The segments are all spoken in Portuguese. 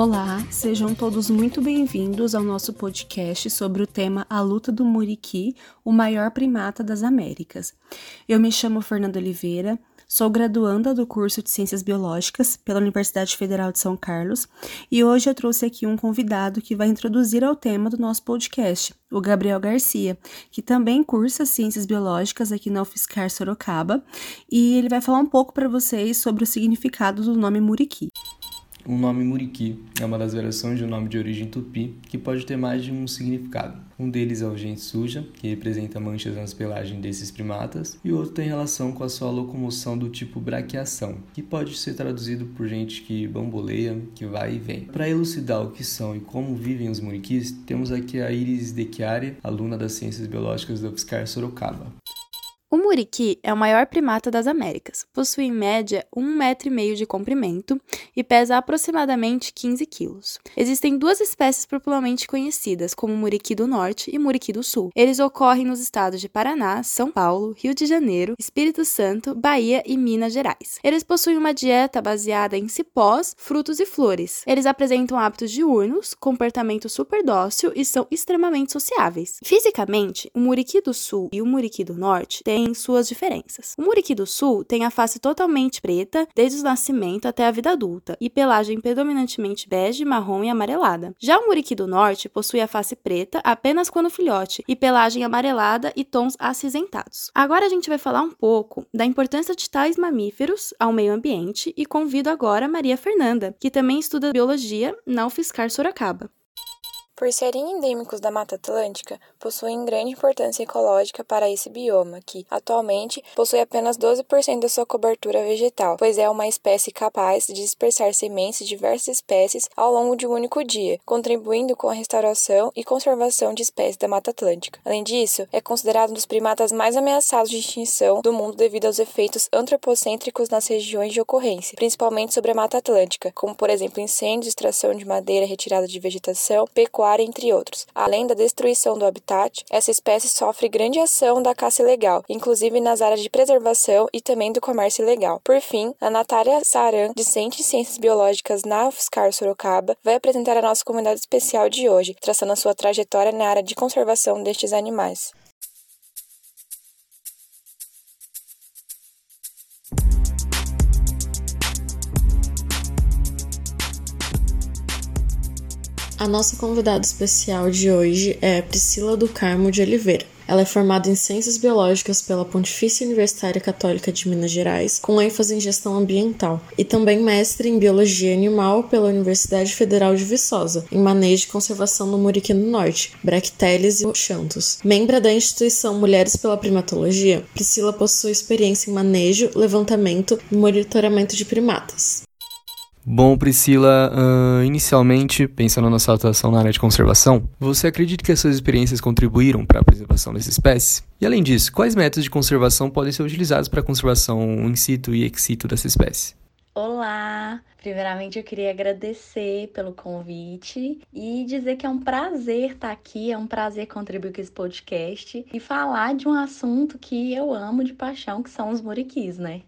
Olá, sejam todos muito bem-vindos ao nosso podcast sobre o tema A Luta do Muriqui, o maior primata das Américas. Eu me chamo Fernanda Oliveira, sou graduanda do curso de Ciências Biológicas pela Universidade Federal de São Carlos e hoje eu trouxe aqui um convidado que vai introduzir ao tema do nosso podcast, o Gabriel Garcia, que também cursa Ciências Biológicas aqui na UFSCar Sorocaba e ele vai falar um pouco para vocês sobre o significado do nome Muriqui. O nome Muriqui é uma das variações de um nome de origem tupi que pode ter mais de um significado. Um deles é o gente suja, que representa manchas nas pelagens desses primatas, e o outro tem relação com a sua locomoção do tipo braquiação, que pode ser traduzido por gente que bamboleia, que vai e vem. Para elucidar o que são e como vivem os muriquis, temos aqui a Iris Dechiari, aluna das Ciências Biológicas da UFSCar Sorocaba. O muriqui é o maior primata das Américas. Possui em média um metro e meio de comprimento e pesa aproximadamente 15 quilos. Existem duas espécies popularmente conhecidas, como muriqui do norte e muriqui do sul. Eles ocorrem nos estados de Paraná, São Paulo, Rio de Janeiro, Espírito Santo, Bahia e Minas Gerais. Eles possuem uma dieta baseada em cipós, frutos e flores. Eles apresentam hábitos diurnos, comportamento super dócil e são extremamente sociáveis. Fisicamente, o muriqui do sul e o muriqui do norte têm suas diferenças. O muriqui do sul tem a face totalmente preta desde o nascimento até a vida adulta e pelagem predominantemente bege, marrom e amarelada. Já o muriqui do norte possui a face preta apenas quando filhote e pelagem amarelada e tons acinzentados. Agora a gente vai falar um pouco da importância de tais mamíferos ao meio ambiente e convido agora Maria Fernanda, que também estuda biologia na UFSCar Sorocaba. Por serem endêmicos da Mata Atlântica, possuem grande importância ecológica para esse bioma, que, atualmente, possui apenas 12% da sua cobertura vegetal, pois é uma espécie capaz de dispersar sementes de diversas espécies ao longo de um único dia, contribuindo com a restauração e conservação de espécies da Mata Atlântica. Além disso, é considerado um dos primatas mais ameaçados de extinção do mundo devido aos efeitos antropocêntricos nas regiões de ocorrência, principalmente sobre a Mata Atlântica, como, por exemplo, incêndios, extração de madeira, retirada de vegetação, pecuária entre outros. Além da destruição do habitat, essa espécie sofre grande ação da caça ilegal, inclusive nas áreas de preservação e também do comércio ilegal. Por fim, a Natália Saran, discente em Ciências Biológicas na UFSCar Sorocaba, vai apresentar a nossa comunidade especial de hoje, traçando a sua trajetória na área de conservação destes animais. A nossa convidada especial de hoje é Priscila do Carmo de Oliveira. Ela é formada em Ciências Biológicas pela Pontifícia Universitária Católica de Minas Gerais, com ênfase em gestão ambiental, e também mestre em Biologia Animal pela Universidade Federal de Viçosa, em manejo e conservação no Muriqui do Norte, Bracteles e Xanthus. Membra da instituição Mulheres pela Primatologia, Priscila possui experiência em manejo, levantamento e monitoramento de primatas. Bom, Priscila, uh, inicialmente, pensando na sua atuação na área de conservação, você acredita que as suas experiências contribuíram para a preservação dessa espécie? E além disso, quais métodos de conservação podem ser utilizados para a conservação in situ e ex situ dessa espécie? Olá! Primeiramente, eu queria agradecer pelo convite e dizer que é um prazer estar aqui, é um prazer contribuir com esse podcast e falar de um assunto que eu amo de paixão, que são os muriquis, né?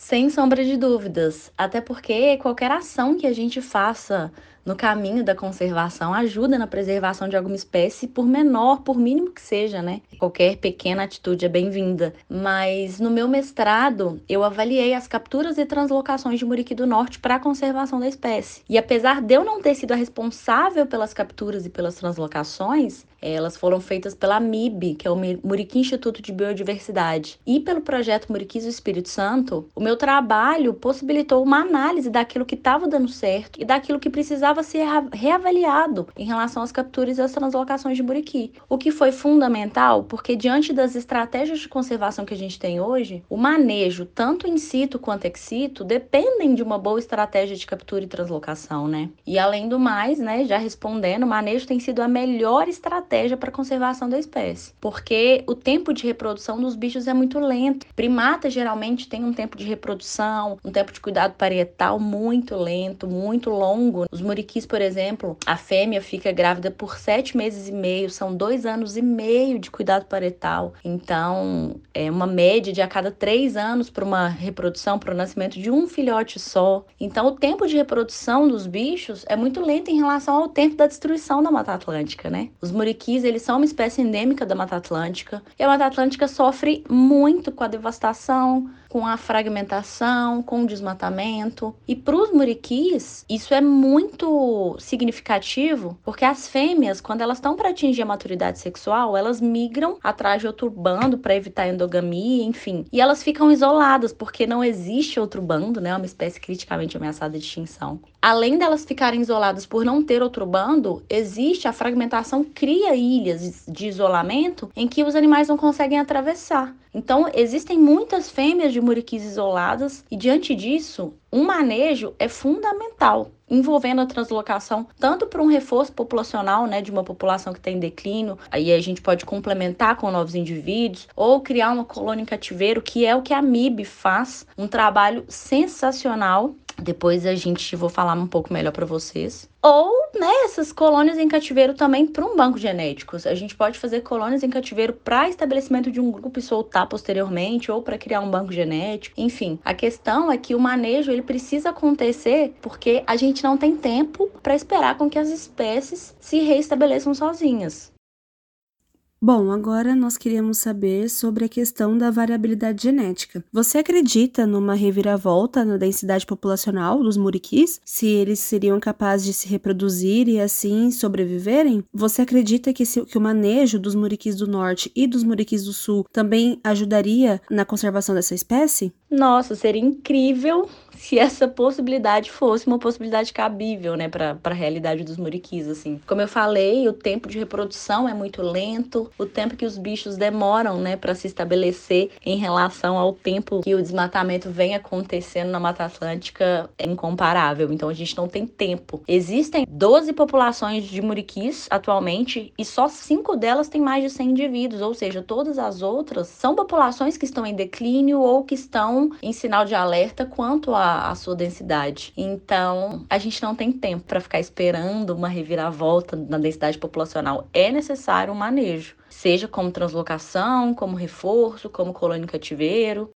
Sem sombra de dúvidas, até porque qualquer ação que a gente faça no caminho da conservação ajuda na preservação de alguma espécie, por menor, por mínimo que seja, né? Qualquer pequena atitude é bem-vinda. Mas no meu mestrado, eu avaliei as capturas e translocações de muriqui do norte para a conservação da espécie. E apesar de eu não ter sido a responsável pelas capturas e pelas translocações, elas foram feitas pela MIB, que é o Muriqui Instituto de Biodiversidade, e pelo projeto Muriquis do Espírito Santo. O meu trabalho possibilitou uma análise daquilo que estava dando certo e daquilo que precisava ser reavaliado em relação às capturas e às translocações de muriqui. O que foi fundamental, porque diante das estratégias de conservação que a gente tem hoje, o manejo, tanto in situ quanto ex situ, dependem de uma boa estratégia de captura e translocação, né? E além do mais, né, já respondendo, o manejo tem sido a melhor estratégia estratégia para conservação da espécie, porque o tempo de reprodução dos bichos é muito lento. Primata geralmente tem um tempo de reprodução, um tempo de cuidado parietal muito lento, muito longo. Os muriquis, por exemplo, a fêmea fica grávida por sete meses e meio, são dois anos e meio de cuidado parietal. Então, é uma média de a cada três anos para uma reprodução, para o nascimento de um filhote só. Então, o tempo de reprodução dos bichos é muito lento em relação ao tempo da destruição da Mata Atlântica, né? Os muriquis, eles são uma espécie endêmica da Mata Atlântica. E a Mata Atlântica sofre muito com a devastação, com a fragmentação, com o desmatamento. E para os muriquis, isso é muito significativo, porque as fêmeas, quando elas estão para atingir a maturidade sexual, elas migram atrás de outro bando para evitar endogamia, enfim. E elas ficam isoladas, porque não existe outro bando, né? É uma espécie criticamente ameaçada de extinção. Além delas ficarem isoladas por não ter outro bando, existe a fragmentação cria ilhas de isolamento em que os animais não conseguem atravessar. Então, existem muitas fêmeas de muriquis isoladas e diante disso, um manejo é fundamental, envolvendo a translocação tanto para um reforço populacional, né, de uma população que tem declínio, aí a gente pode complementar com novos indivíduos, ou criar uma colônia em cativeiro, que é o que a MIB faz, um trabalho sensacional depois a gente vou falar um pouco melhor para vocês. Ou, né, essas colônias em cativeiro também para um banco genético. A gente pode fazer colônias em cativeiro para estabelecimento de um grupo e soltar posteriormente, ou para criar um banco genético. Enfim, a questão é que o manejo ele precisa acontecer porque a gente não tem tempo para esperar com que as espécies se reestabeleçam sozinhas. Bom, agora nós queríamos saber sobre a questão da variabilidade genética. Você acredita numa reviravolta na densidade populacional dos muriquis? Se eles seriam capazes de se reproduzir e assim sobreviverem? Você acredita que, se, que o manejo dos muriquis do norte e dos muriquis do sul também ajudaria na conservação dessa espécie? Nossa, seria incrível se essa possibilidade fosse uma possibilidade cabível, né, para a realidade dos muriquis, assim. Como eu falei, o tempo de reprodução é muito lento, o tempo que os bichos demoram, né, para se estabelecer em relação ao tempo que o desmatamento vem acontecendo na Mata Atlântica é incomparável. Então a gente não tem tempo. Existem 12 populações de muriquis atualmente e só cinco delas têm mais de 100 indivíduos, ou seja, todas as outras são populações que estão em declínio ou que estão em sinal de alerta quanto a a, sua densidade. Então, a gente não tem tempo para ficar esperando uma reviravolta na densidade populacional. É necessário um manejo, seja como translocação, como reforço, como colônia cativeiro.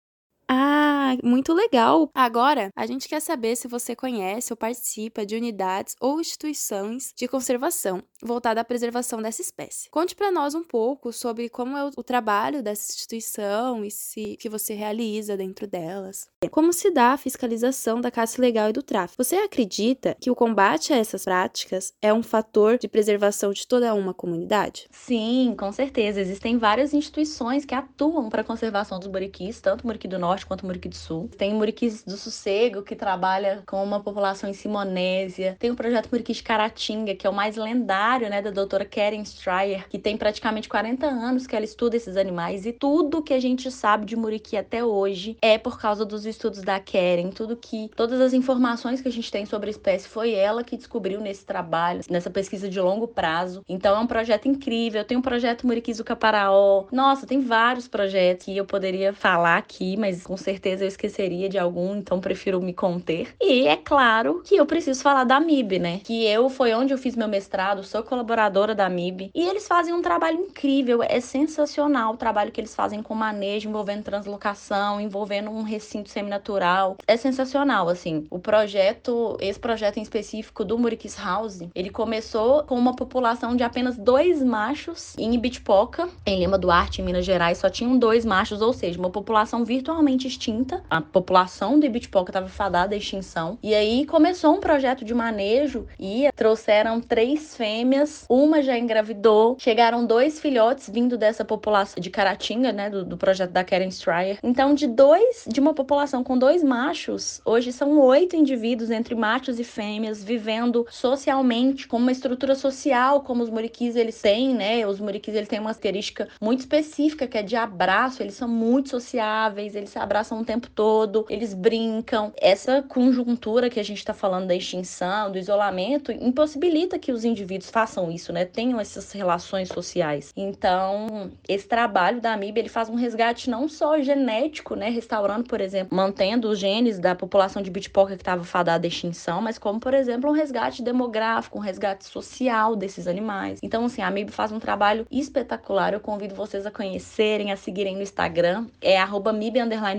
Ah, muito legal! Agora, a gente quer saber se você conhece ou participa de unidades ou instituições de conservação voltada à preservação dessa espécie. Conte para nós um pouco sobre como é o trabalho dessa instituição e se que você realiza dentro delas. Como se dá a fiscalização da caça ilegal e do tráfico? Você acredita que o combate a essas práticas é um fator de preservação de toda uma comunidade? Sim, com certeza. Existem várias instituições que atuam para a conservação dos muriquis, tanto o muriqui do norte quanto o muriqui do sul. Tem muriquis do sossego, que trabalha com uma população em Simonésia. Tem o projeto Muriqui de Caratinga, que é o mais lendário né, da doutora Karen Stryer, que tem praticamente 40 anos que ela estuda esses animais e tudo que a gente sabe de Muriqui até hoje é por causa dos estudos da Karen, tudo que todas as informações que a gente tem sobre a espécie foi ela que descobriu nesse trabalho, nessa pesquisa de longo prazo. Então é um projeto incrível. Tem um projeto Muriquis do Caparaó. Nossa, tem vários projetos que eu poderia falar aqui, mas com certeza eu esqueceria de algum, então prefiro me conter. E é claro que eu preciso falar da MIB, né? Que eu foi onde eu fiz meu mestrado, sou colaboradora da MIB e eles fazem um trabalho incrível, é sensacional o trabalho que eles fazem com manejo, envolvendo translocação, envolvendo um recinto seminatural. É sensacional, assim. O projeto, esse projeto em específico do Muriquis House, ele começou com uma população de apenas dois machos em Ibitipoca, em Lima Duarte, em Minas Gerais, só tinham dois machos, ou seja, uma população virtualmente extinta. A população do Ibitipoca estava fadada à extinção. E aí começou um projeto de manejo e trouxeram três fêmeas fêmeas, uma já engravidou, chegaram dois filhotes vindo dessa população de Caratinga, né, do, do projeto da Karen Stryer. Então, de dois, de uma população com dois machos, hoje são oito indivíduos entre machos e fêmeas vivendo socialmente, com uma estrutura social como os muriquis eles têm, né? Os muriquis eles têm uma característica muito específica que é de abraço, eles são muito sociáveis, eles se abraçam o tempo todo, eles brincam. Essa conjuntura que a gente está falando da extinção, do isolamento, impossibilita que os indivíduos façam isso, né? Tenham essas relações sociais. Então, esse trabalho da AMIB, ele faz um resgate não só genético, né? Restaurando, por exemplo, mantendo os genes da população de bitpoca que estava fadada à extinção, mas como, por exemplo, um resgate demográfico, um resgate social desses animais. Então, assim, a AMIB faz um trabalho espetacular. Eu convido vocês a conhecerem, a seguirem no Instagram, é arroba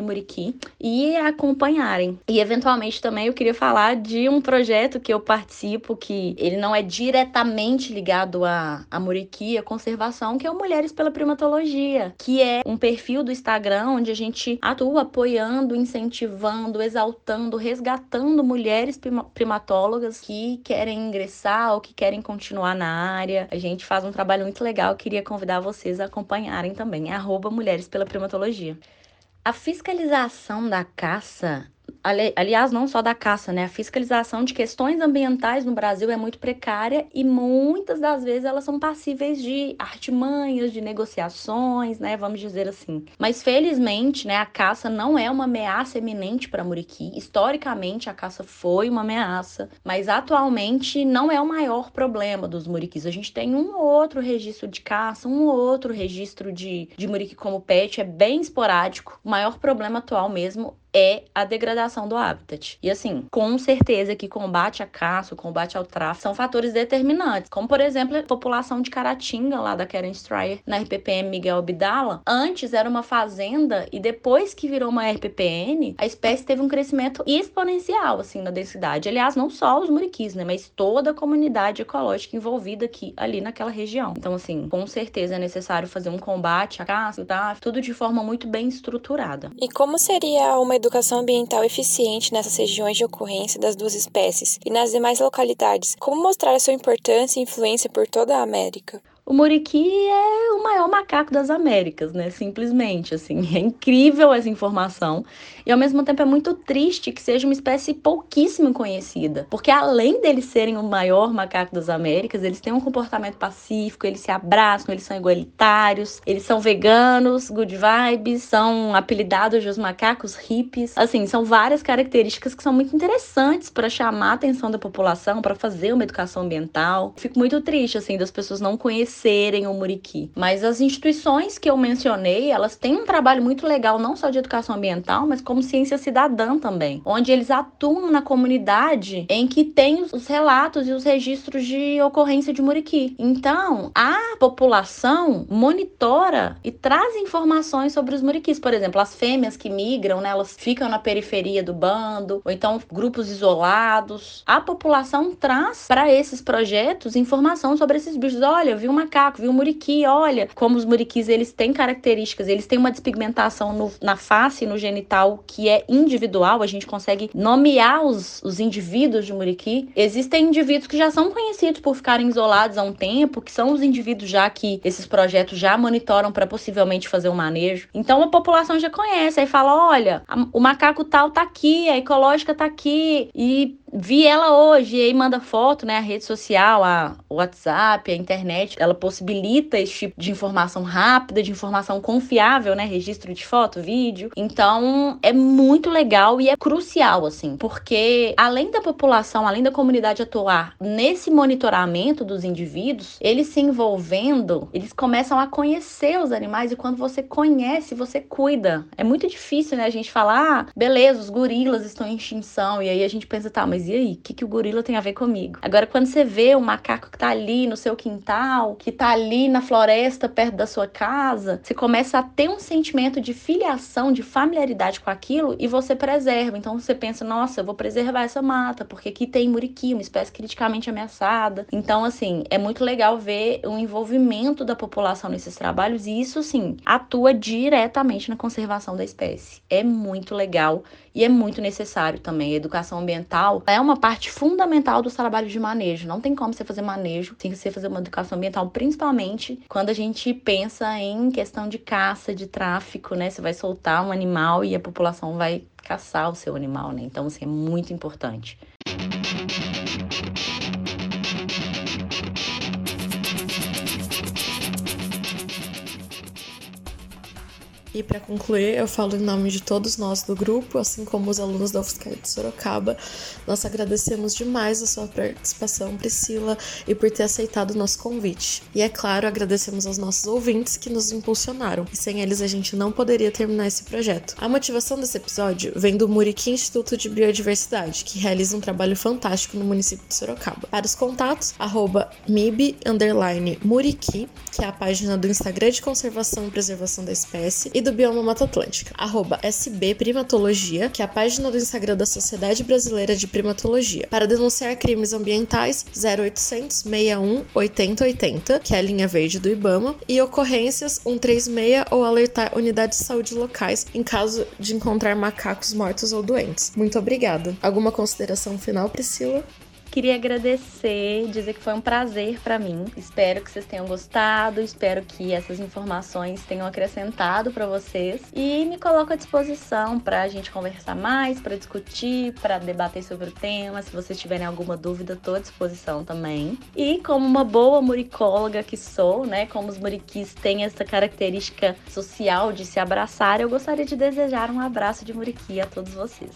Muriqui, e acompanharem. E, eventualmente, também eu queria falar de um projeto que eu participo, que ele não é diretamente ligado a, a Muriqui, a conservação, que é o Mulheres pela Primatologia, que é um perfil do Instagram onde a gente atua apoiando, incentivando, exaltando, resgatando mulheres primatólogas que querem ingressar ou que querem continuar na área. A gente faz um trabalho muito legal, queria convidar vocês a acompanharem também. É arroba Mulheres pela Primatologia. A fiscalização da caça aliás, não só da caça, né? A fiscalização de questões ambientais no Brasil é muito precária e muitas das vezes elas são passíveis de artimanhas, de negociações, né? Vamos dizer assim. Mas felizmente, né, a caça não é uma ameaça eminente para Muriqui. Historicamente, a caça foi uma ameaça, mas atualmente não é o maior problema dos muriquis. A gente tem um ou outro registro de caça, um ou outro registro de, de muriqui como pet, é bem esporádico. O maior problema atual mesmo é a degradação do habitat. E assim, com certeza que combate à caça, combate ao tráfico são fatores determinantes, como por exemplo a população de Caratinga lá da Karen Stryer na RPPM Miguel Abdala, antes era uma fazenda e depois que virou uma RPPN, a espécie teve um crescimento exponencial assim na densidade. Aliás, não só os muriquis, né, mas toda a comunidade ecológica envolvida aqui ali naquela região. Então assim, com certeza é necessário fazer um combate à caça, tá? Tudo de forma muito bem estruturada. E como seria uma educação ambiental eficiente nessas regiões de ocorrência das duas espécies e nas demais localidades? Como mostrar a sua importância e influência por toda a América? O muriqui é o maior macaco das Américas, né? Simplesmente, assim, é incrível essa informação e ao mesmo tempo é muito triste que seja uma espécie pouquíssimo conhecida, porque além deles serem o maior macaco das Américas, eles têm um comportamento pacífico, eles se abraçam, eles são igualitários, eles são veganos, good vibes, são apelidados de os macacos hippies. Assim, são várias características que são muito interessantes para chamar a atenção da população, para fazer uma educação ambiental. Fico muito triste assim das pessoas não conhecerem o Muriqui. Mas as instituições que eu mencionei, elas têm um trabalho muito legal, não só de educação ambiental, mas como ciência cidadã também, onde eles atuam na comunidade em que tem os relatos e os registros de ocorrência de Muriqui. Então, a população monitora e traz informações sobre os muriquis. Por exemplo, as fêmeas que migram, né, elas ficam na periferia do bando, ou então grupos isolados. A população traz para esses projetos informação sobre esses bichos. Olha, eu vi uma macaco, viu o muriqui, olha como os muriquis eles têm características, eles têm uma despigmentação no, na face e no genital que é individual, a gente consegue nomear os, os indivíduos de muriqui. Existem indivíduos que já são conhecidos por ficarem isolados há um tempo, que são os indivíduos já que esses projetos já monitoram para possivelmente fazer um manejo. Então a população já conhece, aí fala, olha, a, o macaco tal tá aqui, a ecológica tá aqui e vi ela hoje e aí manda foto, né? A rede social, a WhatsApp, a internet, ela possibilita esse tipo de informação rápida, de informação confiável, né? Registro de foto, vídeo. Então, é muito legal e é crucial, assim, porque além da população, além da comunidade atuar nesse monitoramento dos indivíduos, eles se envolvendo, eles começam a conhecer os animais e quando você conhece, você cuida. É muito difícil, né? A gente falar, ah, beleza, os gorilas estão em extinção, e aí a gente pensa, tá, mas mas e aí? O que, que o gorila tem a ver comigo? Agora, quando você vê um macaco que tá ali no seu quintal, que tá ali na floresta perto da sua casa, você começa a ter um sentimento de filiação, de familiaridade com aquilo e você preserva. Então você pensa, nossa, eu vou preservar essa mata, porque aqui tem muriqui, uma espécie criticamente ameaçada. Então, assim, é muito legal ver o envolvimento da população nesses trabalhos e isso, sim, atua diretamente na conservação da espécie. É muito legal e é muito necessário também. A educação ambiental é uma parte fundamental dos trabalhos de manejo. Não tem como você fazer manejo sem você fazer uma educação ambiental, principalmente quando a gente pensa em questão de caça, de tráfico, né? Você vai soltar um animal e a população vai caçar o seu animal, né? Então, assim, é muito importante. E para concluir, eu falo em nome de todos nós do grupo, assim como os alunos da UFSCar de Sorocaba. Nós agradecemos demais a sua participação, Priscila, e por ter aceitado o nosso convite. E é claro, agradecemos aos nossos ouvintes que nos impulsionaram, e sem eles a gente não poderia terminar esse projeto. A motivação desse episódio vem do Muriqui Instituto de Biodiversidade, que realiza um trabalho fantástico no município de Sorocaba. Para os contatos, arroba que é a página do Instagram de Conservação e Preservação da Espécie, e do Bioma Mata Atlântica, arroba SB Primatologia, que é a página do Instagram da Sociedade Brasileira de Primatologia, para denunciar crimes ambientais 0800 61 8080, que é a linha verde do IBAMA, e ocorrências 136 ou alertar unidades de saúde locais em caso de encontrar macacos mortos ou doentes. Muito obrigada. Alguma consideração final, Priscila? Queria agradecer, dizer que foi um prazer para mim. Espero que vocês tenham gostado, espero que essas informações tenham acrescentado para vocês e me coloco à disposição para a gente conversar mais, para discutir, para debater sobre o tema. Se vocês tiverem alguma dúvida, estou à disposição também. E como uma boa muricóloga que sou, né, como os muriquis têm essa característica social de se abraçar, eu gostaria de desejar um abraço de muriqui a todos vocês.